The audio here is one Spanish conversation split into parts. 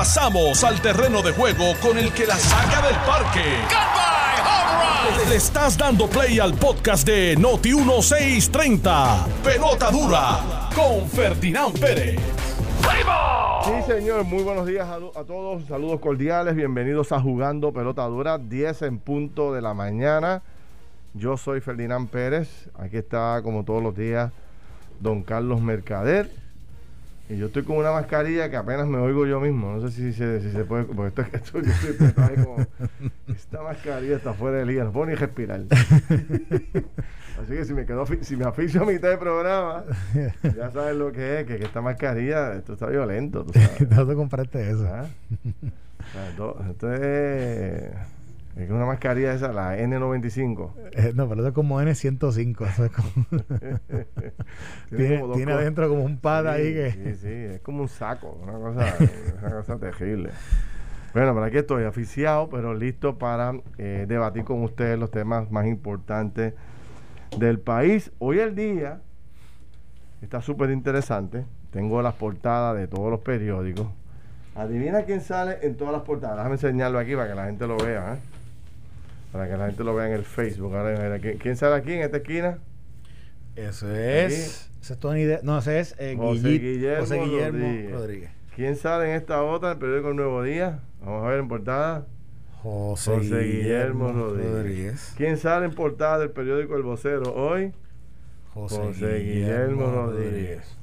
Pasamos al terreno de juego con el que la saca del parque. Le estás dando play al podcast de Noti 1630. Pelota dura con Ferdinand Pérez. Sí, señor, muy buenos días a, a, todos, saludos cordiales, bienvenidos a Jugando Pelota Dura, 10 en punto de la mañana. Yo soy Ferdinand Pérez, aquí está como todos los días don Carlos Mercader. Y yo estoy con una mascarilla que apenas me oigo yo mismo. No sé si se, si se puede. Porque esto, esto, yo estoy como. Esta mascarilla está fuera de liga, no puedo ni respirar. Así que si me quedo, si me aficio a mitad de programa, ya sabes lo que es, que, que esta mascarilla, esto está violento. ¿tú sabes? ¿Dónde compraste eso? ¿Ah? Esto es. Una mascarilla esa, la N95. Eh, no, pero eso es como N105. Eso es como tiene, como tiene adentro como un pad sí, ahí que. Sí, sí, es como un saco, una cosa, una cosa terrible. Bueno, pero aquí estoy aficiado, pero listo para eh, debatir con ustedes los temas más importantes del país. Hoy el día está súper interesante. Tengo las portadas de todos los periódicos. Adivina quién sale en todas las portadas. Déjame enseñarlo aquí para que la gente lo vea. ¿eh? Para que la gente lo vea en el Facebook. Ahora, ¿quién, sale aquí en esta esquina? Eso es. Ese es Tony de, No, ese es eh, José Guillermo José Guillermo Rodríguez. Rodríguez. ¿Quién sale en esta otra? El periódico El Nuevo Día. Vamos a ver en portada. José, José Guillermo, Guillermo Rodríguez. Rodríguez. ¿Quién sale en portada del periódico El Vocero hoy? José Guillermo Rodríguez.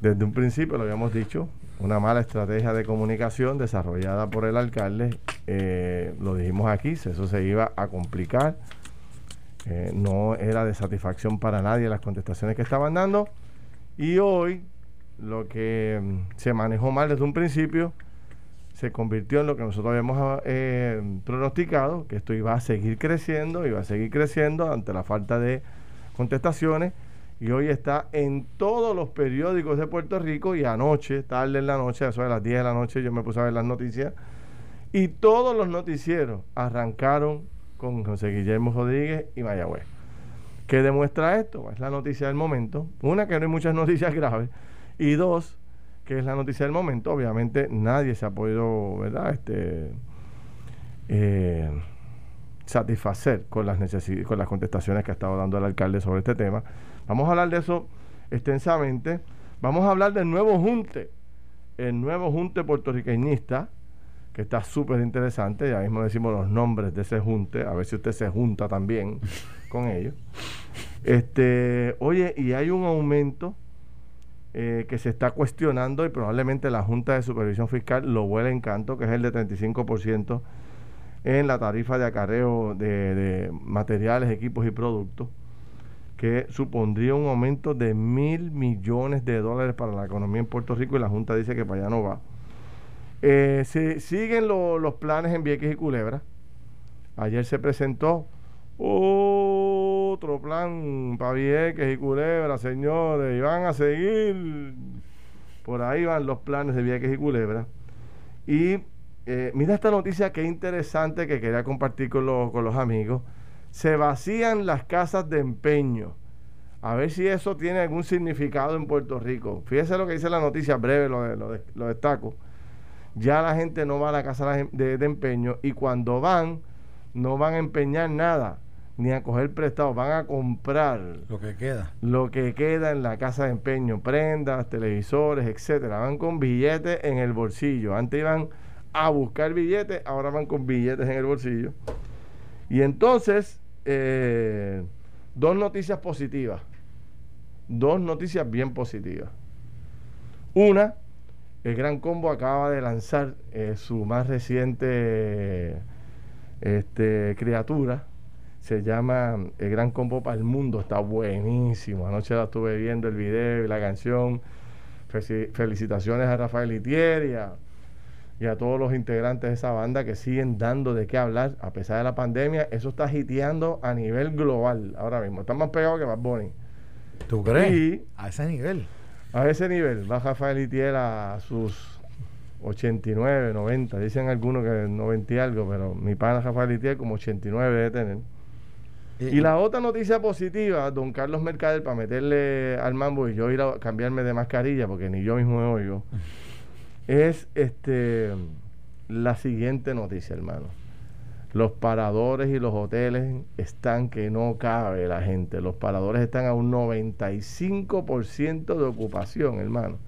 Desde un principio lo habíamos dicho, una mala estrategia de comunicación desarrollada por el alcalde, eh, lo dijimos aquí, eso se iba a complicar, eh, no era de satisfacción para nadie las contestaciones que estaban dando. Y hoy lo que mm, se manejó mal desde un principio se convirtió en lo que nosotros habíamos eh, pronosticado, que esto iba a seguir creciendo, iba a seguir creciendo ante la falta de contestaciones y hoy está en todos los periódicos de Puerto Rico y anoche, tarde en la noche, a eso de las 10 de la noche, yo me puse a ver las noticias y todos los noticieros arrancaron con José Guillermo Rodríguez y Mayagüez. ¿Qué demuestra esto? Es la noticia del momento. Una, que no hay muchas noticias graves. Y dos, que es la noticia del momento. Obviamente nadie se ha podido, ¿verdad? Este, eh, satisfacer con las, necesi- con las contestaciones que ha estado dando el alcalde sobre este tema. Vamos a hablar de eso extensamente. Vamos a hablar del nuevo junte, el nuevo junte puertorriqueñista, que está súper interesante. Ya mismo decimos los nombres de ese junte, a ver si usted se junta también con ellos. Este, oye, y hay un aumento eh, que se está cuestionando y probablemente la Junta de Supervisión Fiscal lo vuela en canto, que es el de 35% en la tarifa de acarreo de, materiales, equipos y productos, que supondría un aumento de mil millones de dólares para la economía en Puerto Rico y la Junta dice que para allá no va. Eh, se siguen lo- los planes en Vieques y Culebra. Ayer se presentó otro plan para Vieques y Culebra, señores, y van a seguir. Por ahí van los planes de Vieques y Culebra. Y eh, mira esta noticia que interesante que quería compartir con los, con los amigos. Se vacían las casas de empeño. A ver si eso tiene algún significado en Puerto Rico. Fíjese lo que dice la noticia, breve lo, lo lo destaco. Ya la gente no va a la casa de, de empeño y cuando van, no van a empeñar nada, ni a coger prestado, van a comprar Lo que queda. lo que queda en la casa de empeño, prendas, televisores, etcétera. Van con billetes en el bolsillo. Antes iban a buscar billetes, ahora van con billetes en el bolsillo. Y entonces, eh, dos noticias positivas. Dos noticias bien positivas. Una, el Gran Combo acaba de lanzar eh, su más reciente este, criatura. Se llama El Gran Combo para el Mundo. Está buenísimo. Anoche la estuve viendo el video y la canción. Felicitaciones a Rafael Itier y a, y a todos los integrantes de esa banda que siguen dando de qué hablar a pesar de la pandemia. Eso está hiteando a nivel global ahora mismo. Está más pegado que Bad Bunny. ¿Tú crees? Y- A ese nivel. A ese nivel va Rafael Itier a sus 89, 90. Dicen algunos que 90 y algo, pero mi pana Rafael Itier como 89 debe tener. Y la otra noticia positiva, don Carlos Mercader, para meterle al mambo y yo ir a cambiarme de mascarilla, porque ni yo mismo me oigo, es este la siguiente noticia, hermano. Los paradores y los hoteles están que no cabe la gente. Los paradores están a un 95% de ocupación, hermano.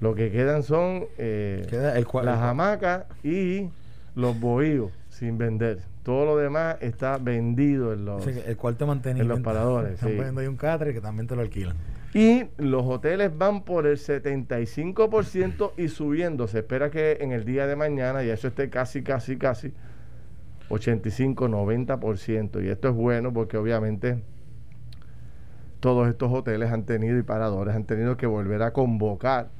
Lo que quedan son eh, las hamacas y los bohíos sin vender. Todo lo demás está vendido en los, el cuarto mantenimiento. En los paradores. Están poniendo ahí un catre que también te lo alquilan. Y los hoteles van por el 75% y subiendo. Se espera que en el día de mañana ya eso esté casi, casi, casi 85, 90%. Y esto es bueno porque obviamente todos estos hoteles han tenido y paradores han tenido que volver a convocar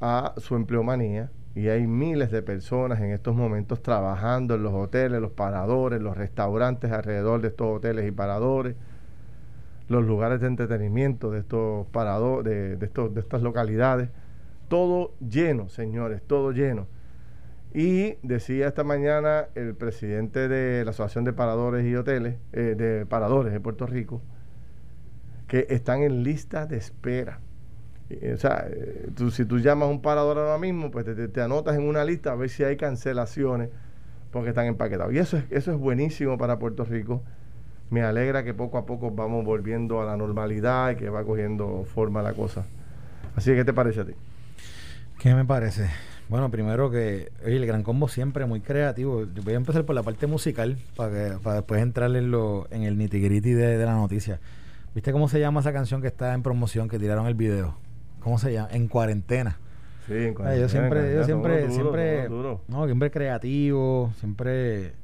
a su empleomanía y hay miles de personas en estos momentos trabajando en los hoteles, los paradores, los restaurantes alrededor de estos hoteles y paradores los lugares de entretenimiento de estos parados, de, estos, de estas localidades, todo lleno, señores, todo lleno. Y decía esta mañana el presidente de la Asociación de Paradores y Hoteles, eh, de Paradores de Puerto Rico, que están en lista de espera. o sea, eh, si tú llamas a un parador ahora mismo, pues te, te, anotas en una lista a ver si hay cancelaciones porque están empaquetados. Y eso es, eso es buenísimo para Puerto Rico me alegra que poco a poco vamos volviendo a la normalidad y que va cogiendo forma la cosa. Así que, ¿qué te parece a ti? ¿Qué me parece? Bueno, primero que el Gran Combo siempre muy creativo. voy a empezar por la parte musical para, que, para después entrar en, lo, en el nitty gritty de, la noticia. ¿Viste cómo se llama esa canción que está en promoción, que tiraron el video? ¿Cómo se llama? En cuarentena. Sí, en cuarentena. yo siempre, yo siempre, siempre, no, siempre creativo, siempre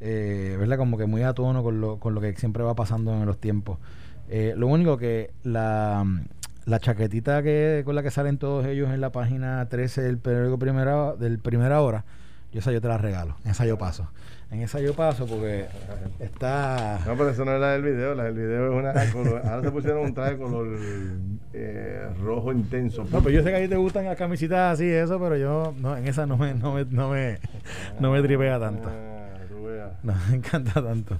eh, ¿verdad? Como que muy a tono con lo, con lo que siempre va pasando en los tiempos. Eh, lo único que la, la chaquetita que con la que salen todos ellos en la página 13 del periódico primera, del Primera Hora, yo esa yo te la regalo, en esa yo paso. En esa yo paso porque está... No, pero eso no es la del video, la del video es una... Color, ahora se pusieron un traje color eh, rojo intenso. No, pero yo sé que a ti te gustan las camisitas así, eso, pero yo no, en esa no me, no me, no me, no me tripea tanto. No, me encanta tanto.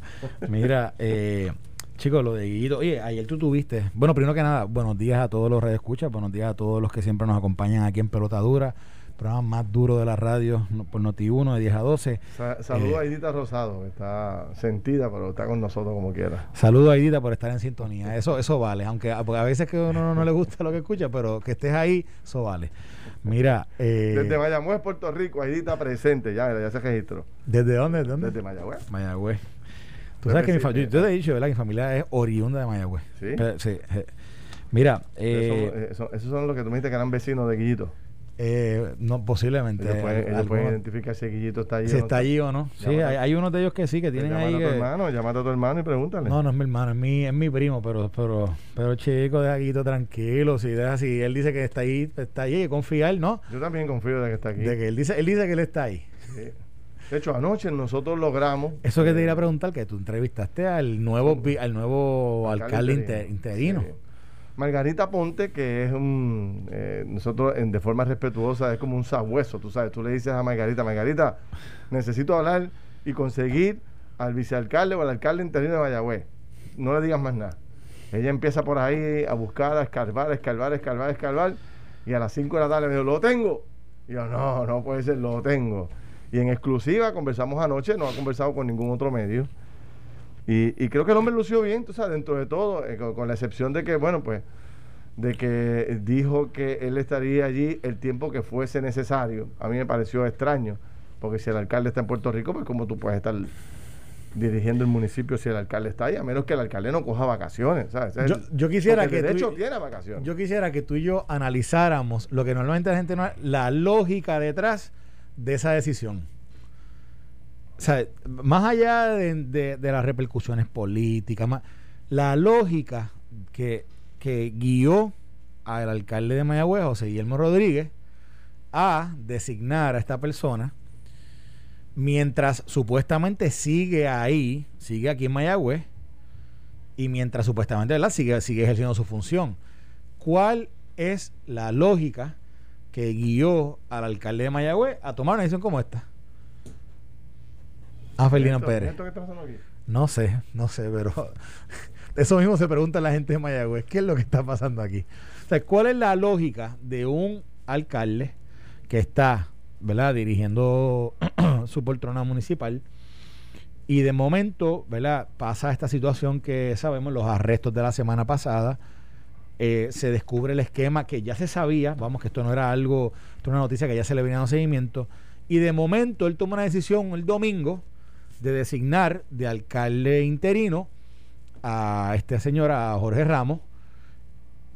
Mira, eh, chicos, lo de Guido. Oye, ayer tú tuviste. Bueno, primero que nada, buenos días a todos los escucha buenos días a todos los que siempre nos acompañan aquí en Pelota Dura, programa más duro de la radio por Noti1 de 10 a 12. saludos eh, a Edita Rosado, que está sentida, pero está con nosotros como quiera. Saludos a Edita por estar en sintonía. Eso eso vale, aunque a veces que uno no le gusta lo que escucha, pero que estés ahí, eso vale. Mira. Eh, Desde Mayagüez, Puerto Rico, Aidita presente, ya, ya se registró. ¿Desde dónde? ¿Dónde? Desde Mayagüez. Mayagüez. Tú sabes que mi familia, yo, te he dicho, ¿verdad? Que mi familia es oriunda de Mayagüez. Sí. sí. Mira. Eh, esos son los que tú me dijiste que eran vecinos de Guillito. Eh, no, posiblemente. Ellos pueden, identificar si Guillito está allí. Si está allí o no. Sí, hay, hay, unos de ellos que sí, que tienen ahí. A tu hermano, llámate a tu hermano y pregúntale. No, no es mi hermano, es mi, es mi primo, pero, pero, pero chico, deja Guillito tranquilo. Si deja así, él dice que está ahí, está ahí, confiar, ¿no? Yo también confío de que está aquí. De que él dice, él dice que él está ahí. Sí. De hecho, anoche nosotros logramos. Eso que te iba a preguntar, que tú entrevistaste al nuevo, al nuevo alcalde, interino. Margarita Ponte, que es un, eh, nosotros en, de forma respetuosa, es como un sabueso, tú sabes, tú le dices a Margarita, Margarita, necesito hablar y conseguir al vicealcalde o al alcalde interino de Mayagüez. No le digas más nada. Ella empieza por ahí a buscar, a escarbar, a escarbar, a escarbar, a escarbar, y a las 5 de la tarde me dijo, lo tengo. Y yo, no, no puede ser, lo tengo. Y en exclusiva conversamos anoche, no ha conversado con ningún otro medio. Y, creo que el hombre lució bien, tú sabes, dentro de todo, eh, con, la excepción de que, bueno, pues, de que dijo que él estaría allí el tiempo que fuese necesario. A mí me pareció extraño, porque si el alcalde está en Puerto Rico, pues como tú puedes estar dirigiendo el municipio si el alcalde está ahí, a menos que el alcalde no coja vacaciones, ¿sabes? Yo, quisiera que tiene vacaciones. Yo quisiera que tú y yo analizáramos lo que normalmente la gente no la lógica detrás de esa decisión o sea, más allá de, las repercusiones políticas, la lógica que, guió al alcalde de Mayagüez, José Guillermo Rodríguez, a designar a esta persona mientras supuestamente sigue ahí, sigue aquí en Mayagüez, y mientras supuestamente ¿verdad? Sigue, sigue ejerciendo su función. ¿Cuál es la lógica que guió al alcalde de Mayagüez a tomar una decisión como esta? Ah, Ferdinand Pérez. No sé, no sé, pero eso mismo se pregunta la gente de Mayagüez. ¿Qué es lo que está pasando aquí? O sea, ¿cuál es la lógica de un alcalde que está, ¿verdad?, dirigiendo su poltrona municipal. Y de momento, ¿verdad? Pasa esta situación que sabemos, los arrestos de la semana pasada. Eh, se descubre el esquema que ya se sabía, vamos, que esto no era algo, esto era una noticia que ya se le venía dando seguimiento. Y de momento él toma una decisión el domingo de designar de alcalde interino a esta señora, a Jorge Ramos.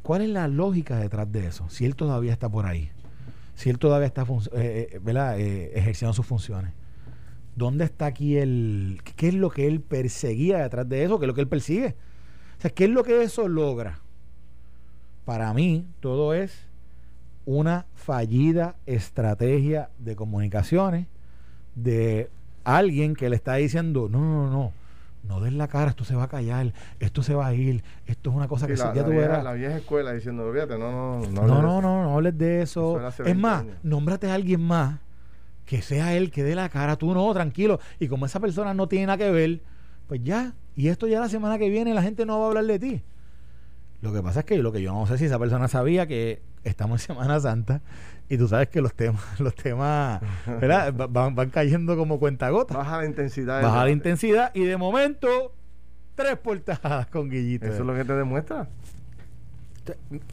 ¿Cuál es la lógica detrás de eso? Si él todavía está por ahí, si él todavía está eh, eh, ejerciendo sus funciones. ¿Dónde está aquí el... ¿Qué es lo que él perseguía detrás de eso? ¿Qué es lo que él persigue? O sea, ¿qué es lo que eso logra? Para mí, todo es una fallida estrategia de comunicaciones de alguien que le está diciendo, no, no, no, no des la cara, esto se va a callar, esto se va a ir, esto es una cosa que ya tuviera. La vieja escuela diciendo, olvídate, no, no, no. No, no, no, no hables de eso. Es más, nómbrate a alguien más que sea él que dé la cara, tú no, tranquilo. Y como esa persona no tiene nada que ver, pues ya, y esto ya la semana que viene la gente no va a hablar de ti. Lo que pasa es que lo que yo no sé si esa persona sabía que estamos en Semana Santa y tú sabes que los temas, los temas, ¿verdad? van, van cayendo como cuentagotas. Baja la intensidad. Baja la intensidad y de momento tres portadas con Guillito. Eso es lo que te demuestra.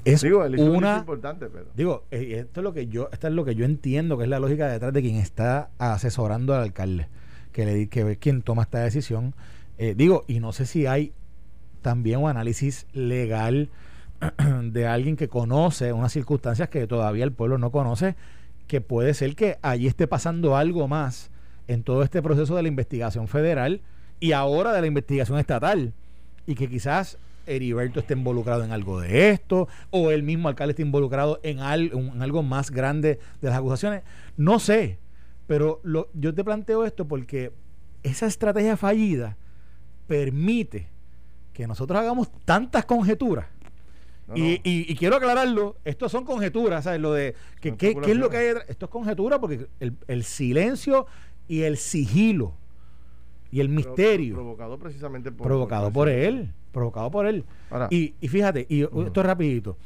Es digo, una importante, pero digo, eh, esto es lo que yo, esto es lo que yo entiendo que es la lógica detrás de quien está asesorando al alcalde, que le que ve quién toma esta decisión. Eh, digo, y no sé si hay también un análisis legal de alguien que conoce unas circunstancias que todavía el pueblo no conoce, que puede ser que allí esté pasando algo más en todo este proceso de la investigación federal y ahora de la investigación estatal y que quizás Heriberto esté involucrado en algo de esto o el mismo alcalde esté involucrado en, en algo más grande de las acusaciones. No sé, pero yo te planteo esto porque esa estrategia fallida permite que nosotros hagamos tantas conjeturas. Y, Y, quiero aclararlo, esto son conjeturas, ¿sabes? Lo de que, qué, es lo que hay Esto es conjetura porque el, el silencio y el sigilo y el misterio. Provocado precisamente por. Provocado por, él. Provocado por él. y, y, fíjate, y esto es rapidito.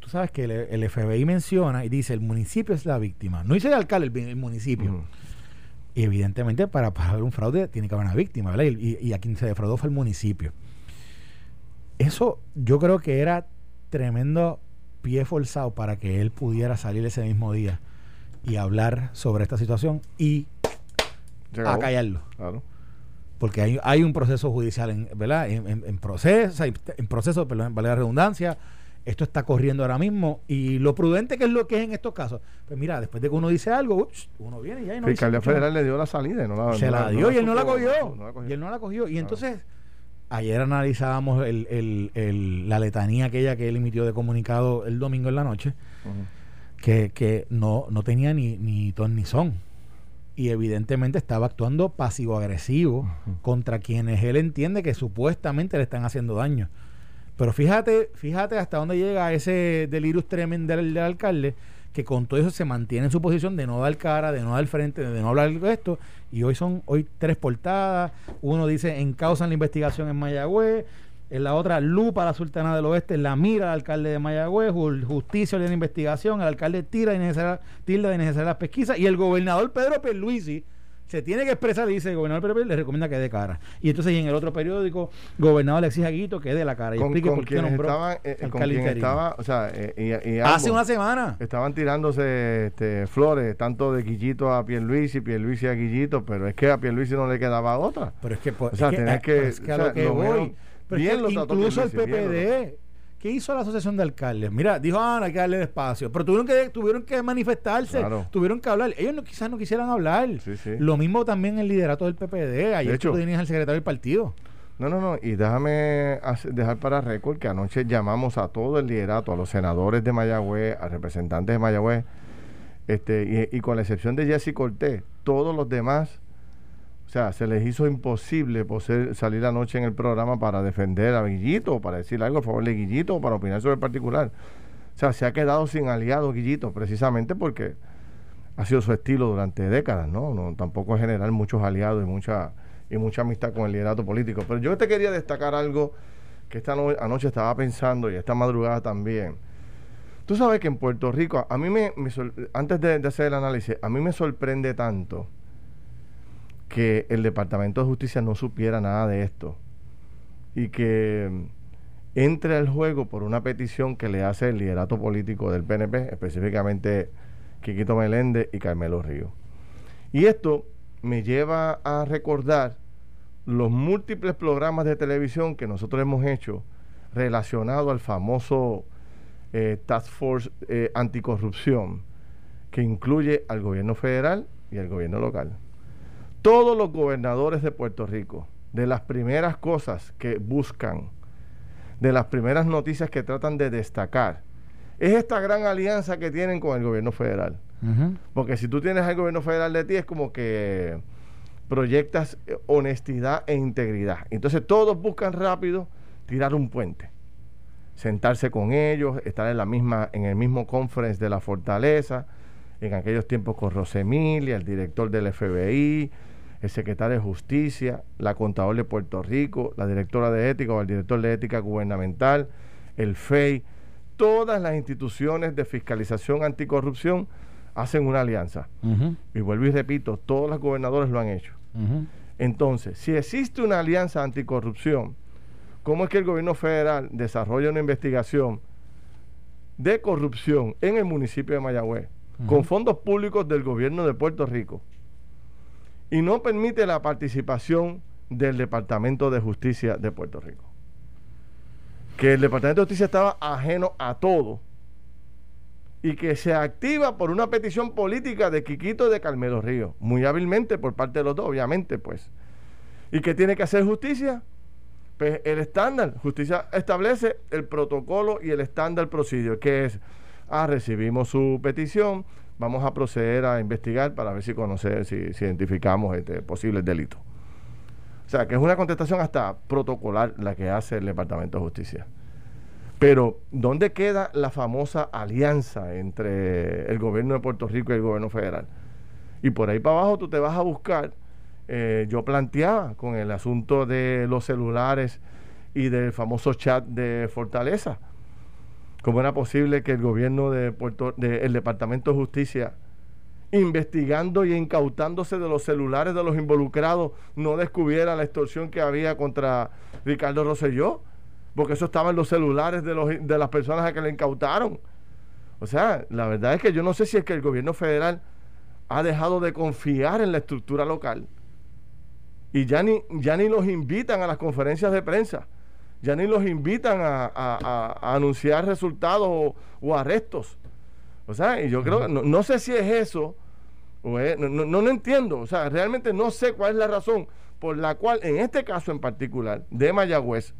Tú sabes que el, FBI menciona y dice el municipio es la víctima. No dice el alcalde, el, municipio. Y evidentemente para, para haber un fraude tiene que haber una víctima, ¿verdad? Y, y, a quien se defraudó fue el municipio. Eso yo creo que era tremendo pie forzado para que él pudiera salir ese mismo día y hablar sobre esta situación y acallarlo. Claro. Porque hay, hay un proceso judicial en, ¿verdad? En, proceso, en proceso, perdón, vale la redundancia, esto está corriendo ahora mismo y lo prudente que es lo que es en estos casos. Pues mira, después de que uno dice algo, uno viene y ya no Fiscalía Federal le dio la salida no la, Se la dio y él no la cogió. Y él no la cogió. Y entonces Ayer analizábamos la letanía aquella que él emitió de comunicado el domingo en la noche, que, no, no tenía ni, ni ton ni son. Y evidentemente estaba actuando pasivo-agresivo contra quienes él entiende que supuestamente le están haciendo daño. Pero fíjate, fíjate hasta dónde llega ese delirius tremendo del alcalde, que con todo eso se mantiene en su posición de no dar cara, de no dar frente, de no hablar de esto. Y hoy son hoy tres portadas. Uno dice en causa en la investigación en Mayagüez. En la otra, lupa a la Sultana del Oeste, la mira al alcalde de Mayagüez, justicia de la investigación, el alcalde tira de tilda de necesaria las pesquisas y el gobernador Pedro Pierluisi se tiene que expresar dice el gobernador Pérez le recomienda que dé cara. Y entonces y en el otro periódico, gobernador le exige a Guito que dé la cara. Y explique por qué nombró eh, con quien estaba, o sea, eh, y, Hace una semana. Estaban tirándose este, flores, tanto de Guillito a Pierluisi, y Pierluisi a Guillito, pero es que a Pierluisi no le quedaba otra. Pero es que, pues, o sea, tenés que, es que a lo que voy. Pero incluso el PPD ¿Qué hizo la asociación de alcaldes? Mira, dijo, ah, hay que darle espacio. Pero tuvieron que, tuvieron que manifestarse, tuvieron que hablar. Ellos no, quizás no quisieran hablar. Lo mismo también el liderato del PPD. Ayer tú tenías al secretario del partido. No, no, no. Y déjame dejar para récord que anoche llamamos a todo el liderato, a los senadores de Mayagüez, a representantes de Mayagüez, este, y, y con la excepción de Jesse Cortés, todos los demás o sea, se les hizo imposible salir anoche en el programa para defender a Guillito, para decir algo a favor de Guillito, para opinar sobre el particular. O sea, se ha quedado sin aliado Guillito, precisamente porque ha sido su estilo durante décadas, ¿no? no tampoco generar muchos aliados y mucha, y mucha amistad con el liderato político. Pero yo te quería destacar algo que esta anoche estaba pensando y esta madrugada también Tú sabes que en Puerto Rico, a mí me, antes de, hacer el análisis, a mí me sorprende tanto que el Departamento de Justicia no supiera nada de esto y que mm, entre al juego por una petición que le hace el liderato político del PNP, específicamente Quiquito Meléndez y Carmelo Río. Y esto me lleva a recordar los múltiples programas de televisión que nosotros hemos hecho relacionado al famoso eh, Task Force eh, Anticorrupción, que incluye al gobierno federal y al gobierno local. Todos los gobernadores de Puerto Rico, de las primeras cosas que buscan, de las primeras noticias que tratan de destacar, es esta gran alianza que tienen con el gobierno federal. Porque si tú tienes al gobierno federal de ti, es como que proyectas eh, honestidad e integridad. Entonces todos buscan rápido tirar un puente, sentarse con ellos, estar en la misma, en el mismo conference de la fortaleza, en aquellos tiempos con Rosemilia, el director del FBI, el secretario de Justicia, la contador de Puerto Rico, la directora de ética o el director de ética gubernamental, el FEI, todas las instituciones de fiscalización anticorrupción hacen una alianza. Y vuelvo y repito, todos los gobernadores lo han hecho. Entonces, si existe una alianza anticorrupción, ¿cómo es que el gobierno federal desarrolla una investigación de corrupción en el municipio de Mayagüez con fondos públicos del gobierno de Puerto Rico y no permite la participación del Departamento de Justicia de Puerto Rico? Que el Departamento de Justicia estaba ajeno a todo y que se activa por una petición política de Quiquito y de Carmelo Río, muy hábilmente por parte de los dos, obviamente, pues. ¿Y que tiene que hacer justicia? Pues el estándar, justicia establece el protocolo y el estándar procedure, que es, ah, recibimos su petición, vamos a proceder a investigar para ver si conocer, si, identificamos este posibles delitos. O sea, que es una contestación hasta protocolar la que hace el Departamento de Justicia. Pero, ¿dónde queda la famosa alianza entre el gobierno de Puerto Rico y el gobierno federal? Y por ahí para abajo tú te vas a buscar, eh, yo planteaba con el asunto de los celulares y del famoso chat de Fortaleza, cómo era posible que el gobierno de Puerto, el Departamento de Justicia, investigando y incautándose de los celulares de los involucrados, no descubriera la extorsión que había contra Ricardo Rosselló porque eso estaba en los celulares de, los, de las personas a que le incautaron. O sea, la verdad es que yo no sé si es que el gobierno federal ha dejado de confiar en la estructura local. Y ya ni, ya ni los invitan a las conferencias de prensa, ya ni los invitan a, anunciar resultados o, arrestos. O sea, y yo creo, no, no sé si es eso, o no, no, no entiendo, o sea, realmente no sé cuál es la razón por la cual en este caso en particular de Mayagüez,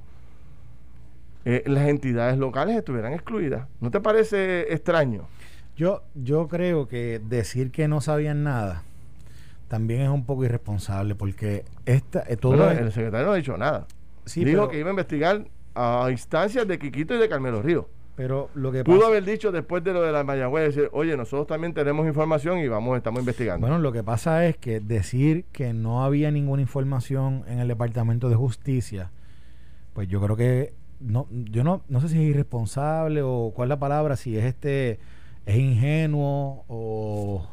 eh, las entidades locales estuvieran excluidas. ¿No te parece extraño? Yo, yo creo que decir que no sabían nada también es un poco irresponsable porque esta, eh, todo el secretario no ha dicho nada. Dijo que iba a investigar a instancias de Quiquito y de Carmelo Río. Pero lo que pudo haber dicho después de lo de la Mayagüez, decir, oye, nosotros también tenemos información y vamos, estamos investigando. Bueno, lo que pasa es que decir que no había ninguna información en el Departamento de Justicia, pues yo creo que no, yo no, no sé si es irresponsable o cuál es la palabra, si es este, es ingenuo o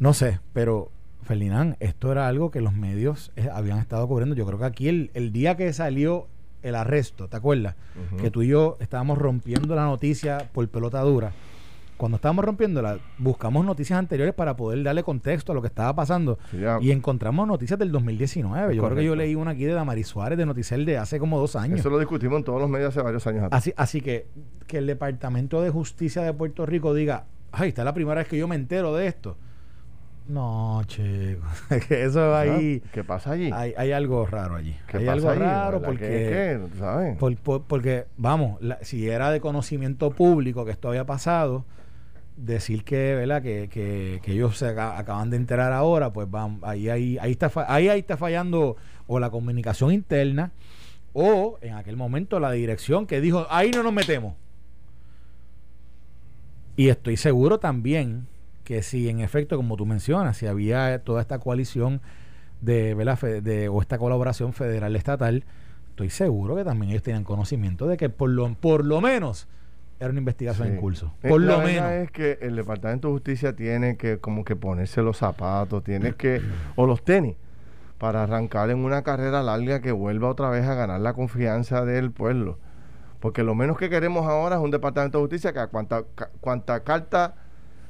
no sé, pero Ferdinand, esto era algo que los medios eh, habían estado cubriendo. Yo creo que aquí el, el día que salió el arresto, ¿te acuerdas? Que tú y yo estábamos rompiendo la noticia por pelota dura cuando estábamos rompiéndola, buscamos noticias anteriores para poder darle contexto a lo que estaba pasando. y encontramos noticias del 2019. Yo creo que yo leí una aquí de Damaris Suárez de Noticel de hace como dos años. Eso lo discutimos en todos los medios hace varios años atrás. Así, así que que el Departamento de Justicia de Puerto Rico diga, ay, esta es la primera vez que yo me entero de esto. No, chico. Eso ahí. ¿Qué pasa allí? Hay, algo raro allí. hay algo raro porque. porque, vamos, si era de conocimiento público que esto había pasado, decir que, ¿verdad? Que, que, que ellos se acaban de enterar ahora, pues van, ahí, ahí, ahí, está, ahí, ahí está fallando o la comunicación interna o en aquel momento la dirección que dijo, ahí no nos metemos. Y estoy seguro también que si en efecto, como tú mencionas, si había toda esta coalición de, de o esta colaboración federal estatal, estoy seguro que también ellos tenían conocimiento de que por lo, por lo menos era una investigación en curso. Eh, Por lo menos. es que el Departamento de Justicia tiene que como que ponerse los zapatos, tiene que, o los tenis, para arrancar en una carrera larga que vuelva otra vez a ganar la confianza del pueblo. Porque lo menos que queremos ahora es un Departamento de Justicia que a cuanta, cuanta carta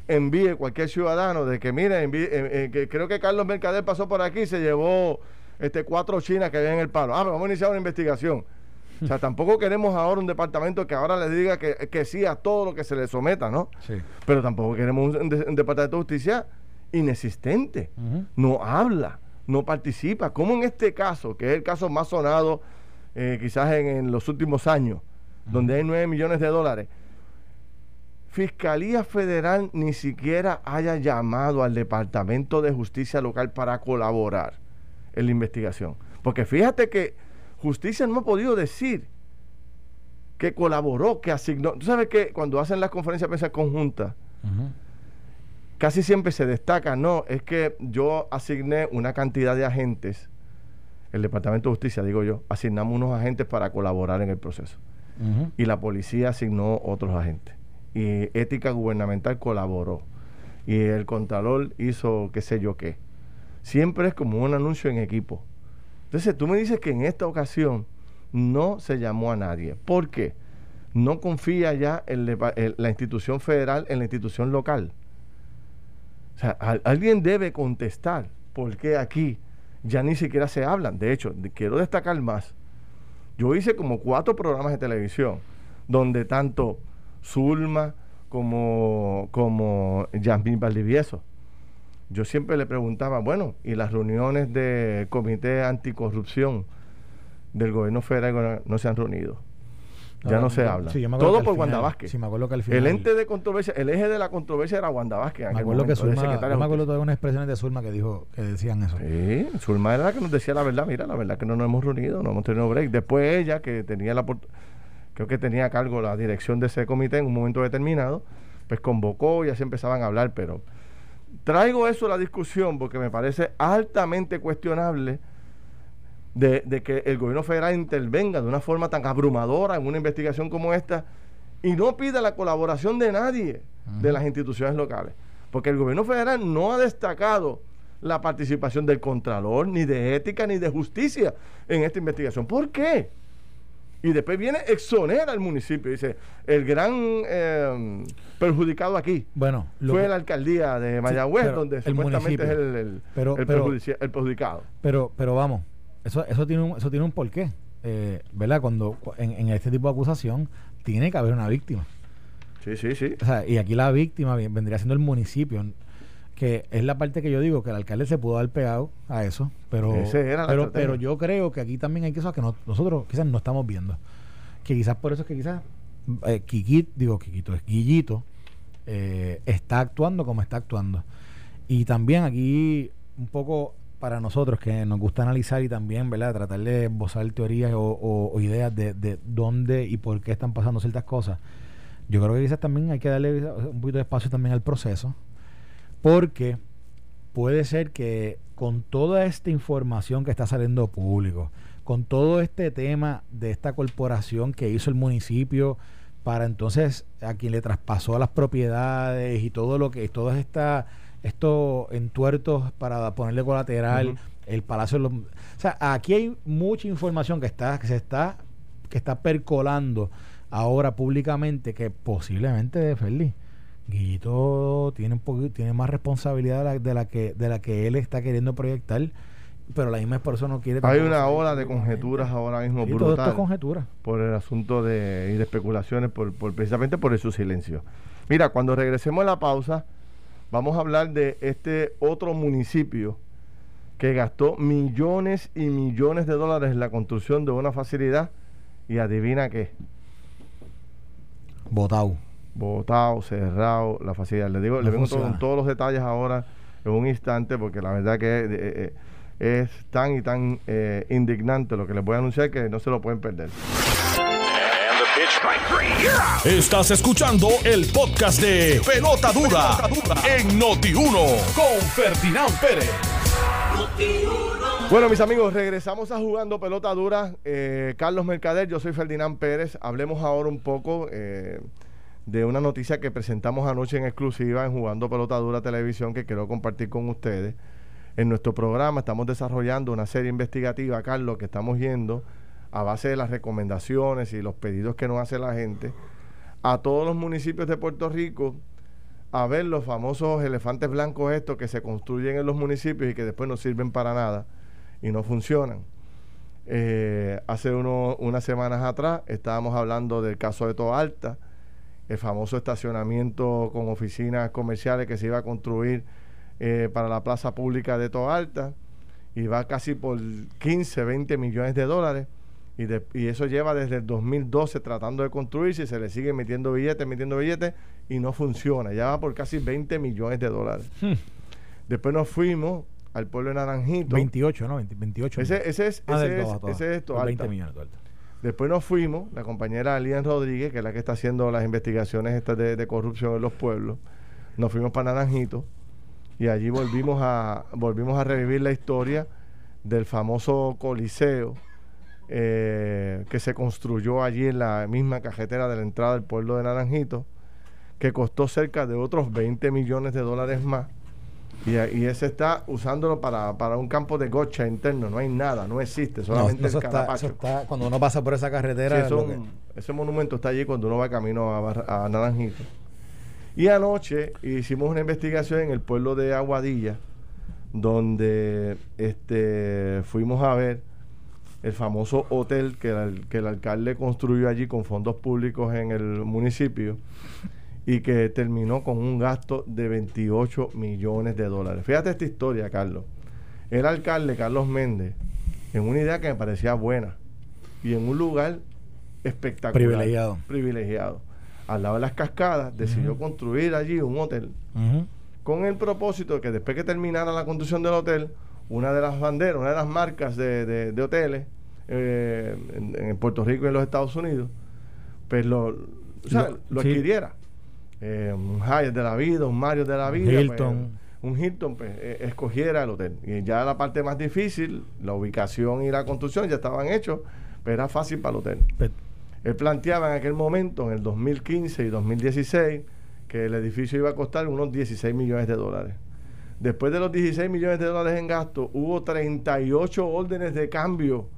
envíe cualquier ciudadano de que, mire, envíe, eh, eh, que creo que Carlos Mercader pasó por aquí y se llevó este cuatro chinas que había en el palo. Ah, pero vamos a iniciar una investigación. O sea, tampoco queremos ahora un departamento que ahora le diga que, sí a todo lo que se le someta, ¿no? Sí. Pero tampoco queremos un, departamento de justicia inexistente. No habla, no participa. Como en este caso, que es el caso más sonado eh, quizás en, los últimos años, donde hay 9 millones de dólares. Fiscalía Federal ni siquiera haya llamado al Departamento de Justicia Local para colaborar en la investigación. Porque fíjate que Justicia no ha podido decir que colaboró, que asignó. Tú sabes que cuando hacen las conferencias de prensa conjuntas, casi siempre se destaca, no, es que yo asigné una cantidad de agentes, el Departamento de Justicia, digo yo, asignamos unos agentes para colaborar en el proceso. Y la policía asignó otros agentes. Y ética gubernamental colaboró. Y el Contralor hizo qué sé yo qué. Siempre es como un anuncio en equipo. Entonces tú me dices que en esta ocasión no se llamó a nadie. ¿Por qué? No confía ya en, la institución federal, en la institución local. O sea, alguien debe contestar por qué aquí ya ni siquiera se hablan. De hecho, quiero destacar más. Yo hice como cuatro programas de televisión donde tanto Zulma como, como Yasmín Valdivieso yo siempre le preguntaba, bueno, ¿y las reuniones del Comité Anticorrupción del gobierno federal no se han reunido? Ya no, se habla. Todo por Wanda Vázquez. el ente de controversia, el eje de la controversia era Wanda Vázquez. Me acuerdo que Zulma, yo me acuerdo de unas expresiones de Zulma que dijo, que decían eso. Sí, Zulma era la que nos decía la verdad, mira, la verdad que no nos hemos reunido, no hemos tenido break. Después ella, que tenía la creo que tenía a cargo la dirección de ese comité en un momento determinado, pues convocó y así empezaban a hablar, pero Traigo eso a la discusión porque me parece altamente cuestionable de, que el gobierno federal intervenga de una forma tan abrumadora en una investigación como esta y no pida la colaboración de nadie de las instituciones locales. Porque el gobierno federal no ha destacado la participación del Contralor, ni de ética, ni de justicia en esta investigación. ¿Por qué? Y después viene exonera al municipio. Dice, el gran eh, perjudicado aquí bueno, fue la alcaldía de Mayagüez, donde supuestamente es el, perjudicado. Pero, pero vamos, eso, eso tiene un, eso tiene un porqué. Eh, ¿Verdad? Cuando en, este tipo de acusación tiene que haber una víctima. Sí, sí, sí. O sea, y aquí la víctima vendría siendo el municipio que es la parte que yo digo que el alcalde se pudo haber pegado a eso, pero pero, pero yo creo que aquí también hay cosas que nosotros quizás no estamos viendo. Que quizás por eso es que quizás eh, digo Kikito, es Guillito, eh, está actuando como está actuando. Y también aquí un poco para nosotros que nos gusta analizar y también, ¿verdad? Tratar de esbozar teorías o, ideas de, de, dónde y por qué están pasando ciertas cosas. Yo creo que quizás también hay que darle un poquito de espacio también al proceso porque puede ser que con toda esta información que está saliendo público, con todo este tema de esta corporación que hizo el municipio para entonces a quien le traspasó las propiedades y todo lo que todas estas estos entuertos para ponerle colateral el palacio o sea aquí hay mucha información que está que se está que está percolando ahora públicamente que posiblemente de Feliz Guillito tiene un poquito, tiene más responsabilidad de la, que de la que él está queriendo proyectar, pero la misma persona no quiere. Hay una ola de conjeturas ahora mismo brutal. Todo esto es conjetura. Por el asunto de, y de especulaciones, por, precisamente por su silencio. Mira, cuando regresemos a la pausa, vamos a hablar de este otro municipio que gastó millones y millones de dólares en la construcción de una facilidad y adivina qué. Botau botado, cerrado, la facilidad. Le digo, le vengo con todos los detalles ahora en un instante, porque la verdad que eh, eh, es tan y tan eh, indignante lo que les voy a anunciar que no se lo pueden perder. Estás escuchando el podcast de Pelota Dura, en Noti1 con Ferdinand Pérez. Bueno, mis amigos, regresamos a jugando pelota dura. Carlos Mercader, yo soy Ferdinand Pérez. Hablemos ahora un poco de una noticia que presentamos anoche en exclusiva en Jugando Pelotadura Televisión que quiero compartir con ustedes. En nuestro programa estamos desarrollando una serie investigativa, Carlos, que estamos yendo a base de las recomendaciones y los pedidos que nos hace la gente a todos los municipios de Puerto Rico a ver los famosos elefantes blancos estos que se construyen en los municipios y que después no sirven para nada y no funcionan. Eh, hace unas semanas atrás estábamos hablando del caso de Toa Alta, el famoso estacionamiento con oficinas comerciales que se iba a construir eh, para la plaza pública de Toa Alta y va casi por 15, 20 millones de dólares. Y, y, eso lleva desde el 2012 tratando de construirse y se le sigue metiendo billetes, metiendo billetes y no funciona. Ya va por casi 20 millones de dólares. Hmm. Después nos fuimos al pueblo de Naranjito. 28, ¿no? 28. Ese, ese es, ah, ese, es, ese es 20 millones de dólares. Después nos fuimos, la compañera Alian Rodríguez, que es la que está haciendo las investigaciones estas de, corrupción en los pueblos, nos fuimos para Naranjito y allí volvimos a, volvimos a revivir la historia del famoso coliseo eh, que se construyó allí en la misma cajetera de la entrada del pueblo de Naranjito, que costó cerca de otros 20 millones de dólares más y, ese está usándolo para, un campo de gocha interno, no hay nada, no existe, solamente el está, cuando uno pasa por esa carretera. Ese monumento está allí cuando uno va camino a, Naranjito. Y anoche hicimos una investigación en el pueblo de Aguadilla, donde este, fuimos a ver el famoso hotel que que el alcalde construyó allí con fondos públicos en el municipio y que terminó con un gasto de 28 millones de dólares. Fíjate esta historia, Carlos. El alcalde, Carlos Méndez, en una idea que me parecía buena y en un lugar espectacular. Privilegiado. Privilegiado. Al lado de las cascadas, decidió construir allí un hotel con el propósito de que después que terminara la construcción del hotel, una de las banderas, una de las marcas de, hoteles eh, en, Puerto Rico y en los Estados Unidos, pues lo, lo adquiriera eh, un Hyatt de la vida, un Mario de la vida. Pues, un Hilton, pues, eh, escogiera el hotel. Y ya la parte más difícil, la ubicación y la construcción ya estaban hechos, pero era fácil para el hotel. Él planteaba en aquel momento, en el 2015 y 2016, que el edificio iba a costar unos 16 millones de dólares. Después de los 16 millones de dólares en gasto, hubo 38 órdenes de cambio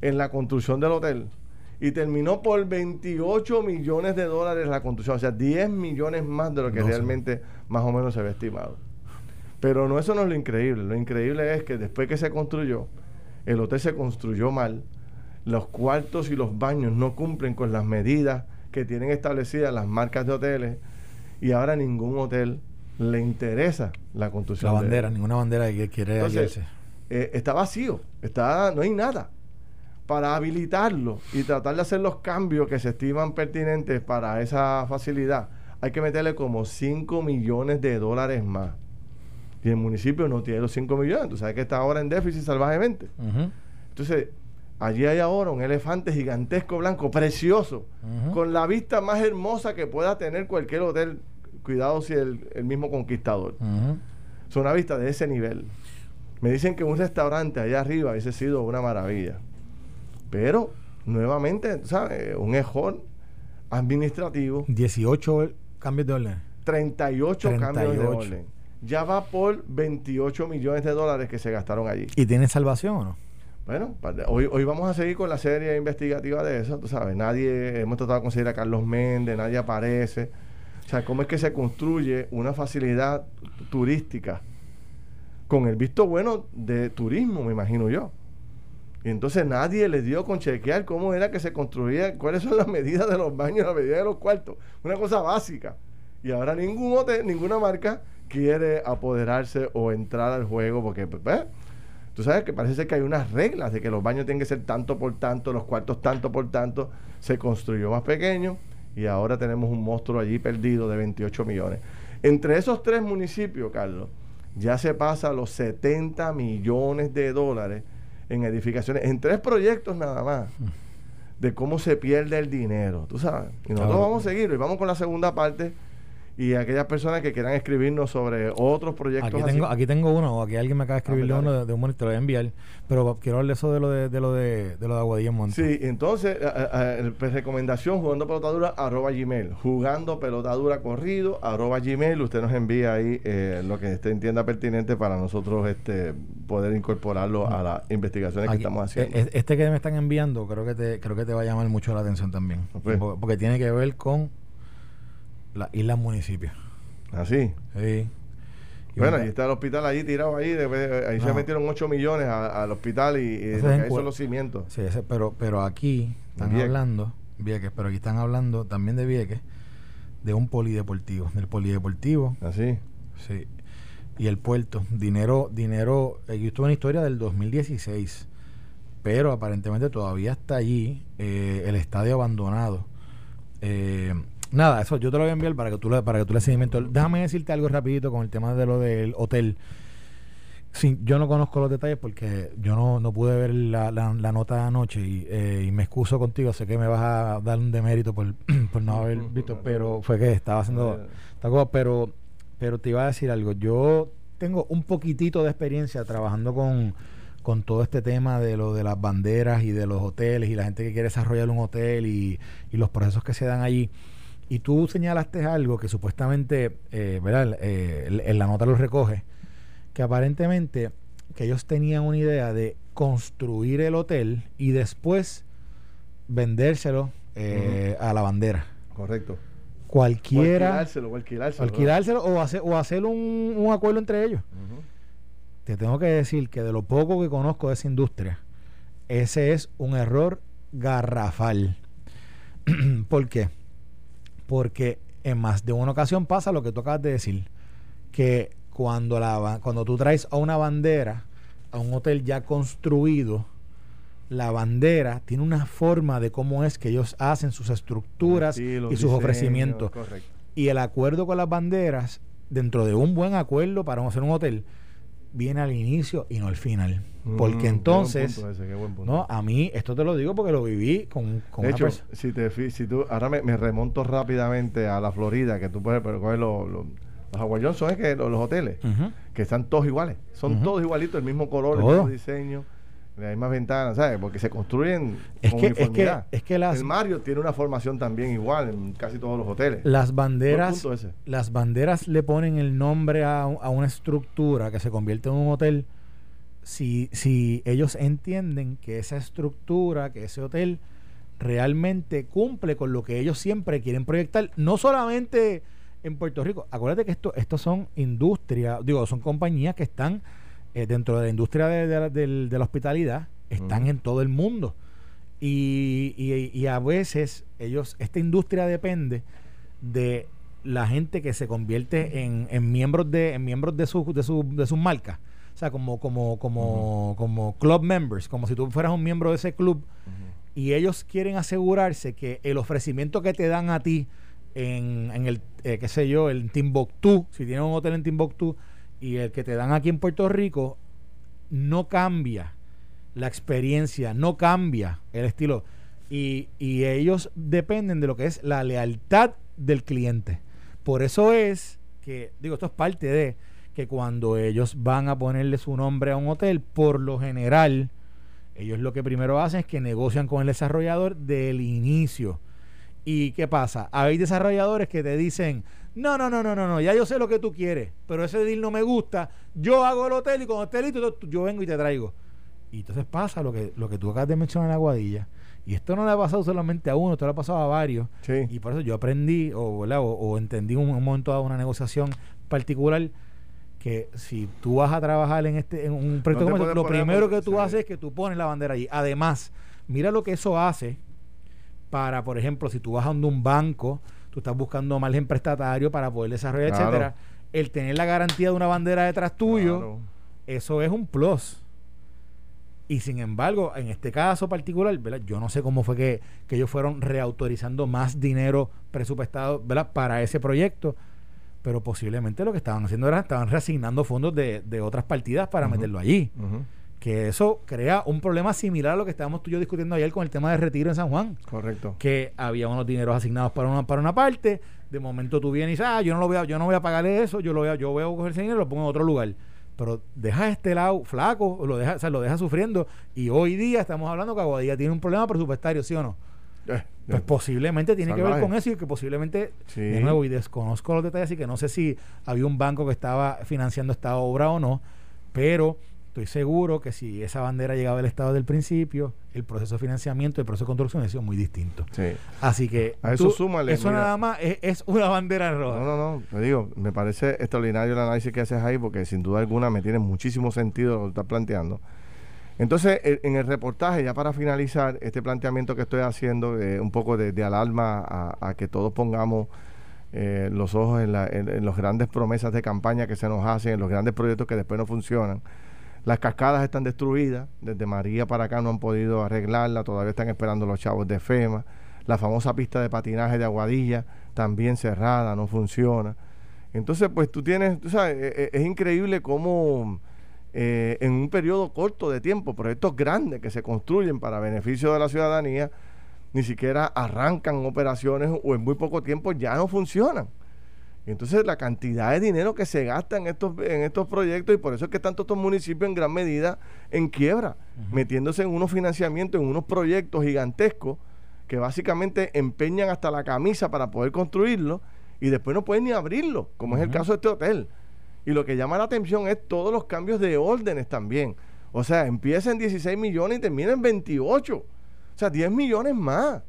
en la construcción del hotel y terminó por 28 millones de dólares la construcción, o sea, 10 millones más de lo que realmente más o menos se había estimado. Pero no eso no es lo increíble, lo increíble es que después que se construyó, el hotel se construyó mal, los cuartos y los baños no cumplen con las medidas que tienen establecidas las marcas de hoteles y ahora ningún hotel le interesa la construcción. La bandera, ninguna bandera que quiere Entonces, eh, está vacío, está, no hay nada para habilitarlo y tratar de hacer los cambios que se estiman pertinentes para esa facilidad, hay que meterle como 5 millones de dólares más. Y el municipio no tiene los 5 millones, tú sabes que está ahora en déficit salvajemente. Entonces, allí hay ahora un elefante gigantesco blanco, precioso, con la vista más hermosa que pueda tener cualquier hotel, cuidado si el, el mismo conquistador. Es una vista de ese nivel. Me dicen que un restaurante allá arriba hubiese sido una maravilla. Pero, nuevamente, ¿sabes? Un mejor administrativo. 18 cambios de orden. 38, cambios de orden. Ya va por 28 millones de dólares que se gastaron allí. ¿Y tiene salvación o no? Bueno, hoy, hoy vamos a seguir con la serie investigativa de eso, tú sabes, nadie, hemos tratado de conseguir a Carlos Méndez, nadie aparece. O sea, ¿cómo es que se construye una facilidad turística con el visto bueno de turismo, me imagino yo? Y entonces nadie le dio con chequear cómo era que se construía, cuáles son las medidas de los baños, las medidas de los cuartos. Una cosa básica. Y ahora ningún hotel, ninguna marca quiere apoderarse o entrar al juego porque, pues, tú sabes que parece que hay unas reglas de que los baños tienen que ser tanto por tanto, los cuartos tanto por tanto. Se construyó más pequeño y ahora tenemos un monstruo allí perdido de 28 millones. Entre esos tres municipios, Carlos, ya se pasa los 70 millones de dólares en edificaciones, en tres proyectos nada más, de cómo se pierde el dinero, tú sabes. Y nosotros vamos a seguir y vamos con la segunda parte y aquellas personas que quieran escribirnos sobre otros proyectos. Aquí tengo, aquí tengo uno, aquí alguien me acaba de ah, escribirle uno de, un monitor, lo voy a enviar, pero quiero hablar eso de lo de, de lo de, de lo de Aguadilla Monte. Sí, entonces, pues, recomendación, jugando pelotadura, arroba gmail, jugando pelotadura corrido, arroba gmail, usted nos envía ahí eh, lo que usted entienda pertinente para nosotros este poder incorporarlo a las investigaciones que estamos haciendo. Este que me están enviando, creo que te, creo que te va a llamar mucho la atención también, pues. porque tiene que ver con la isla municipio. ¿Ah, sí? Sí. bueno, ahí está el hospital ahí tirado ahí, ahí se metieron 8 millones al hospital y, y ahí son los cimientos. Sí, pero, pero aquí están hablando, Vieques, pero aquí están hablando también de Vieques, de un polideportivo, del polideportivo. ¿Así? ¿Ah, sí. Y el puerto, dinero, dinero, aquí estuvo una historia del 2016, pero aparentemente todavía está allí eh, el estadio abandonado. Eh, Nada, eso yo te lo voy a enviar para que tú le, para que tú le seguimiento. Déjame decirte algo rapidito con el tema de lo del hotel. Sí, yo no conozco los detalles porque yo no, no pude ver la, la, nota anoche y, eh, y, me excuso contigo. Sé que me vas a dar un demérito por, por no haber visto, pero fue que estaba haciendo pero, pero te iba a decir algo. Yo tengo un poquitito de experiencia trabajando con, con todo este tema de lo de las banderas y de los hoteles y la gente que quiere desarrollar un hotel y, y los procesos que se dan allí. Y tú señalaste algo que supuestamente, eh, ¿verdad? Eh, en la nota lo recoge, que aparentemente que ellos tenían una idea de construir el hotel y después vendérselo eh, a la bandera. Correcto. Cualquiera. O alquilárselo, o alquilárselo. alquilárselo o hacer, o hacer un, un acuerdo entre ellos. Te tengo que decir que de lo poco que conozco de esa industria, ese es un error garrafal. ¿Por qué? Porque en más de una ocasión pasa lo que tú acabas de decir, que cuando, la, cuando tú traes a una bandera a un hotel ya construido, la bandera tiene una forma de cómo es que ellos hacen sus estructuras y sus ofrecimientos. Y el acuerdo con las banderas, dentro de un buen acuerdo para hacer un hotel, viene al inicio y no al final. Porque mm, entonces, no, a mí esto te lo digo porque lo viví con, con de hecho, si te si tú ahora me, remonto rápidamente a la Florida, que tú puedes coger los, los, los son es que los, hoteles, que están todos iguales, son todos igualitos, el mismo color, el mismo diseño la misma ventanas, ¿sabes? Porque se construyen es con que, uniformidad. Es que, el Mario tiene una formación también igual en casi todos los hoteles. Las banderas, las banderas le ponen el nombre a, a, una estructura que se convierte en un hotel. Si, si ellos entienden que esa estructura, que ese hotel realmente cumple con lo que ellos siempre quieren proyectar, no solamente en Puerto Rico. Acuérdate que esto, estos son industrias, digo, son compañías que están eh, dentro de la industria de, la hospitalidad están en todo el mundo. Y, a veces ellos, esta industria depende de la gente que se convierte en, miembros de en miembros de, su, de, su, de sus marcas. O sea, como, como, como, como club members, como si tú fueras un miembro de ese club. Y ellos quieren asegurarse que el ofrecimiento que te dan a ti en, en el, eh, qué sé yo, el Timbuktu, si tienen un hotel en Timbuktu, y el que te dan aquí en Puerto Rico no cambia la experiencia, no cambia el estilo. Y, y, ellos dependen de lo que es la lealtad del cliente. Por eso es que, digo, esto es parte de que cuando ellos van a ponerle su nombre a un hotel, por lo general, ellos lo que primero hacen es que negocian con el desarrollador del inicio. ¿Y qué pasa? Hay desarrolladores que te dicen, no, no, no, no, no, no, ya yo sé lo que tú quieres, pero ese deal no me gusta. Yo hago el hotel y cuando esté listo, yo vengo y te traigo. Y entonces pasa lo que, lo que tú acabas de mencionar en Aguadilla. Y esto no le ha pasado solamente a uno, esto le ha pasado a varios. Y por eso yo aprendí o, o, entendí en un, momento dado una negociación particular que si tú vas a trabajar en este en un proyecto lo primero que tú haces es que tú pones la bandera allí. Además, mira lo que eso hace para, por ejemplo, si tú vas a un banco tú estás buscando margen prestatario para poder desarrollar, etcétera. El tener la garantía de una bandera detrás tuyo, eso es un plus. Y sin embargo, en este caso particular, ¿verdad? yo no sé cómo fue que, ellos fueron reautorizando más dinero presupuestado ¿verdad? para ese proyecto, pero posiblemente lo que estaban haciendo era estaban reasignando fondos de, otras partidas para meterlo allí que eso crea un problema similar a lo que estábamos tú y yo discutiendo ayer con el tema de retiro en San Juan. Correcto. Que había unos dineros asignados para una, para una parte, de momento tú vienes y dices, ah, yo no, lo voy a, yo no voy a pagarle eso, yo, lo voy a, yo voy a coger ese dinero y lo pongo en otro lugar. Pero deja este lado flaco, lo deja, o sea, lo deja sufriendo. Y hoy día estamos hablando que Aguadilla tiene un problema presupuestario, ¿sí o no? Eh, pues posiblemente tiene que ver con eso y que posiblemente, de nuevo, y desconozco los detalles, así que no sé si había un banco que estaba financiando esta obra o no, pero estoy seguro que si esa bandera llegaba del Estado del principio, el proceso de financiamiento, el proceso de construcción ha sido muy distinto. Así que a eso súmale. Eso nada más es, una bandera roja. No, no, no. Me digo, me parece extraordinario el análisis que haces ahí porque sin duda alguna me tiene muchísimo sentido lo que estás planteando. Entonces, en el reportaje, ya para finalizar este planteamiento que estoy haciendo, eh, un poco de, alarma a, que todos pongamos eh, los ojos en, en, las grandes promesas de campaña que se nos hacen, en los grandes proyectos que después no funcionan. Las cascadas están destruidas, desde María para acá no han podido arreglarla, todavía están esperando los chavos de FEMA. La famosa pista de patinaje de Aguadilla, también cerrada, no funciona. Entonces, pues tú tienes, tú sabes, e, e, es, increíble cómo eh, en un periodo corto de tiempo, proyectos grandes que se construyen para beneficio de la ciudadanía, ni siquiera arrancan operaciones o en muy poco tiempo ya no funcionan. Entonces la cantidad de dinero que se gasta en estos, en estos proyectos y por eso es que tantos estos municipios en gran medida en quiebra, metiéndose en unos financiamientos, en unos proyectos gigantescos que básicamente empeñan hasta la camisa para poder construirlo y después no pueden ni abrirlo, como es el caso de este hotel. Y lo que llama la atención es todos los cambios de órdenes también. O sea, empieza en 16 millones y termina en 28. O sea, 10 millones más.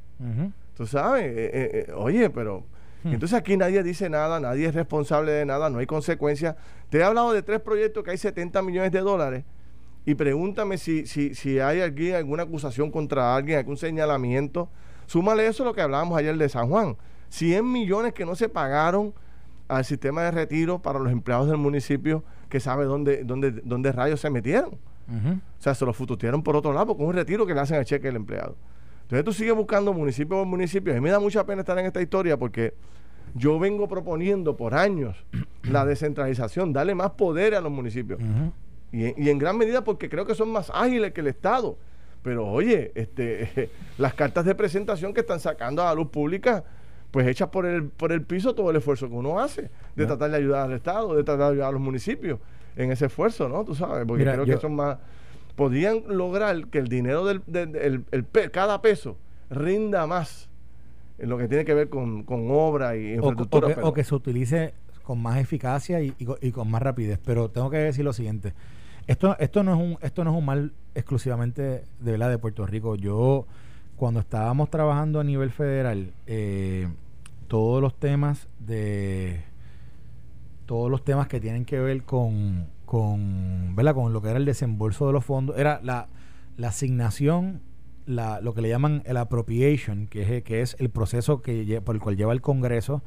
Tú sabes, eh, eh, eh, oye, pero. Entonces aquí nadie dice nada, nadie es responsable de nada, no hay consecuencias. Te he hablado de tres proyectos que hay 70 millones de dólares y pregúntame si, si, si hay aquí alguna acusación contra alguien, algún señalamiento. Súmale eso a lo que hablábamos ayer de San Juan. 100 millones que no se pagaron al sistema de retiro para los empleados del municipio que sabe dónde, dónde, dónde rayos se metieron. O sea, se los fututearon por otro lado con un retiro que le hacen al cheque al empleado. Entonces tú sigues buscando municipio por municipio. Y me da mucha pena estar en esta historia porque yo vengo proponiendo por años la descentralización, darle más poder a los municipios. y, en gran medida porque creo que son más ágiles que el Estado. Pero oye, este, las cartas de presentación que están sacando a la luz pública, pues hechas por el, por el piso todo el esfuerzo que uno hace de tratar de ayudar al Estado, de tratar de ayudar a los municipios en ese esfuerzo, ¿no? Tú sabes, porque creo que son más podrían lograr que el dinero del, cada peso rinda más en lo que tiene que ver con, obra y infraestructura. O, que, se utilice con más eficacia y, con más rapidez. Pero tengo que decir lo siguiente. Esto, esto, no es un, esto no es un mal exclusivamente de verdad de Puerto Rico. Yo, cuando estábamos trabajando a nivel federal, eh, todos los temas de todos los temas que tienen que ver con con, ¿verdad? con lo que era el desembolso de los fondos, era la, la asignación, la, lo que le llaman el appropriation, que es, que es el proceso que, por el cual lleva el Congreso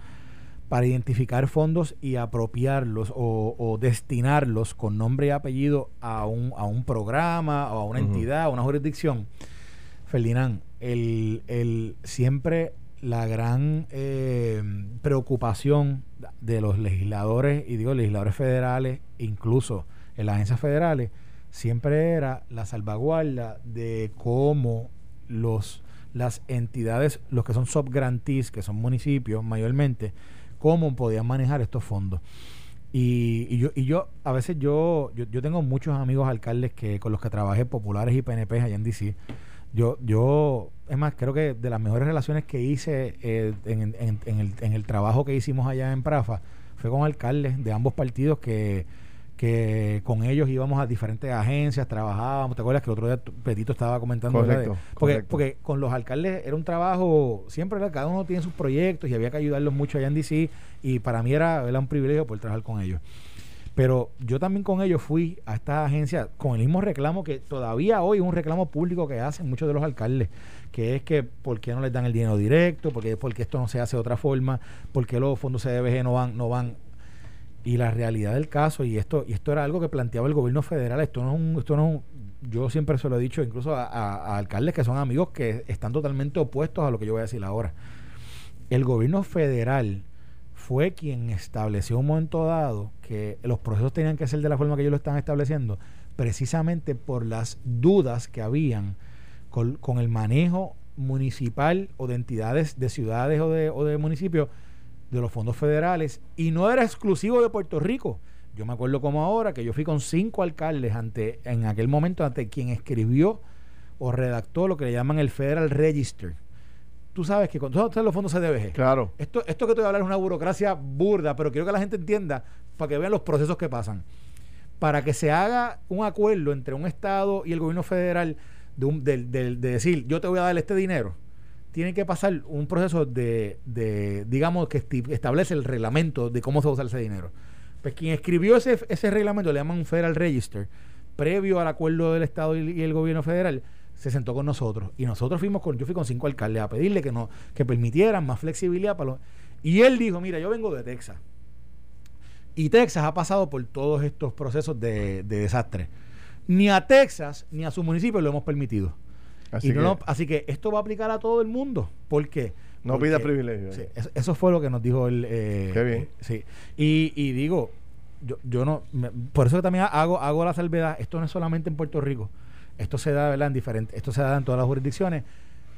para identificar fondos y apropiarlos o, destinarlos con nombre y apellido a un, a un programa o a una entidad, a una jurisdicción. Ferdinand, el, el, siempre la gran eh, preocupación de los legisladores, y digo legisladores federales, incluso en las agencias federales, siempre era la salvaguarda de cómo los, las entidades, los que son subgrantees, que son municipios mayormente, cómo podían manejar estos fondos. Y, yo, y yo, a veces yo, yo, yo tengo muchos amigos alcaldes que con los que trabajé, populares y PNP allá en DC, yo, yo, es más, creo que de las mejores relaciones que hice eh, en, el, en el trabajo que hicimos allá en Prafa fue con alcaldes de ambos partidos que que con ellos íbamos a diferentes agencias, trabajábamos. ¿Te acuerdas que el otro día Petito estaba comentando? Correcto, porque, porque con los alcaldes era un trabajo, siempre cada uno tiene sus proyectos y había que ayudarlos mucho allá en DC y para mí era, un privilegio poder trabajar con ellos. Pero yo también con ellos fui a esta agencia con el mismo reclamo que todavía hoy es un reclamo público que hacen muchos de los alcaldes, que es que por qué no les dan el dinero directo, porque, porque esto no se hace de otra forma, porque los fondos CDBG no van, no van y la realidad del caso, y esto, y esto era algo que planteaba el gobierno federal, esto no es un, esto no yo siempre se lo he dicho incluso a alcaldes que son amigos que están totalmente opuestos a lo que yo voy a decir ahora. El gobierno federal fue quien estableció un momento dado que los procesos tenían que ser de la forma que ellos lo están estableciendo, precisamente por las dudas que habían con, el manejo municipal o de entidades de ciudades o de, o de municipios de los fondos federales y no era exclusivo de Puerto Rico. Yo me acuerdo como ahora que yo fui con cinco alcaldes ante en aquel momento ante quien escribió o redactó lo que le llaman el Federal Register. Tú sabes que con todos los fondos CDBG. Claro. Esto, esto que te voy a hablar es una burocracia burda, pero quiero que la gente entienda para que vean los procesos que pasan. Para que se haga un acuerdo entre un Estado y el gobierno federal de, de decir, yo te voy a dar este dinero, tiene que pasar un proceso de, digamos, que establece el reglamento de cómo se va a usar ese dinero. Pues quien escribió ese, reglamento, le llaman un Federal Register, previo al acuerdo del Estado y, el gobierno federal, se sentó con nosotros. Y nosotros fuimos con, yo fui con cinco alcaldes a pedirle que, que permitieran más flexibilidad para Y él dijo, mira, yo vengo de Texas. Y Texas ha pasado por todos estos procesos de, de desastre. Ni a Texas ni a su municipio lo hemos permitido. Así, que, así que esto va a aplicar a todo el mundo. ¿Por qué? No pida privilegios. eso, fue lo que nos dijo el. Eh, Qué bien. sí. Y, y digo, yo, yo no. por eso también hago, hago la salvedad. Esto no es solamente en Puerto Rico. Esto se da, ¿verdad? En diferentes. Esto se da en todas las jurisdicciones.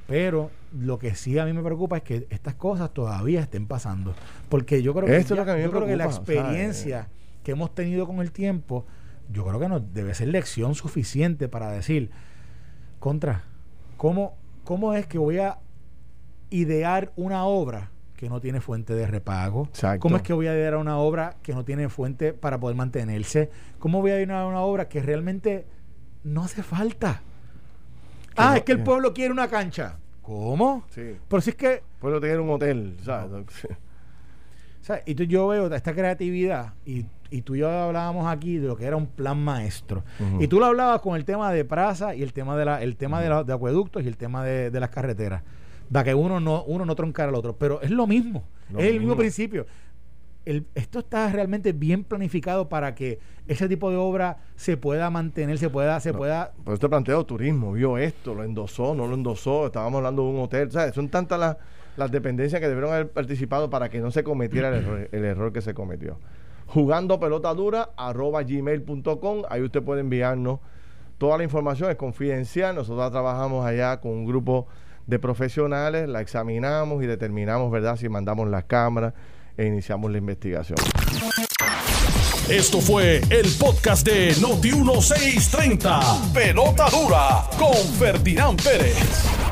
Pero lo que sí a mí me preocupa es que estas cosas todavía estén pasando. Porque yo creo que, yo creo que la experiencia que hemos tenido con el tiempo, yo creo que nos debe ser lección suficiente para decir, contra, ¿cómo, cómo es que voy a idear una obra que no tiene fuente de repago? ¿Cómo es que voy a idear una obra que no tiene fuente para poder mantenerse? ¿Cómo voy a idear una obra que realmente no hace falta? Ah, es que el eh. pueblo quiere una cancha. ¿Cómo? Sí. Pero si es que... El pueblo tiene un hotel, ¿sabes? Y tú, yo veo esta creatividad y, y, tú y yo hablábamos aquí de lo que era un plan maestro. Y tú lo hablabas con el tema de praza y el tema de la, el tema de, de, acueductos y el tema de, de las carreteras para que uno no, uno no troncara al otro. Pero es lo mismo, es el mismo principio. El, esto está realmente bien planificado para que ese tipo de obra se pueda mantener, se pueda, se pueda. Pero este planteo turismo, vio esto, lo endosó, no lo endosó, estábamos hablando de un hotel, ¿sabes? Son tantas las, las dependencias que debieron haber participado para que no se cometiera el error, el error que se cometió. Jugando pelota dura, arroba gmail.com, ahí usted puede enviarnos toda la información, es confidencial, nosotros trabajamos allá con un grupo de profesionales, la examinamos y determinamos, ¿verdad?, si mandamos las cámaras e iniciamos la investigación. Esto fue el podcast de Noti1630. Pelota dura con Ferdinand Pérez.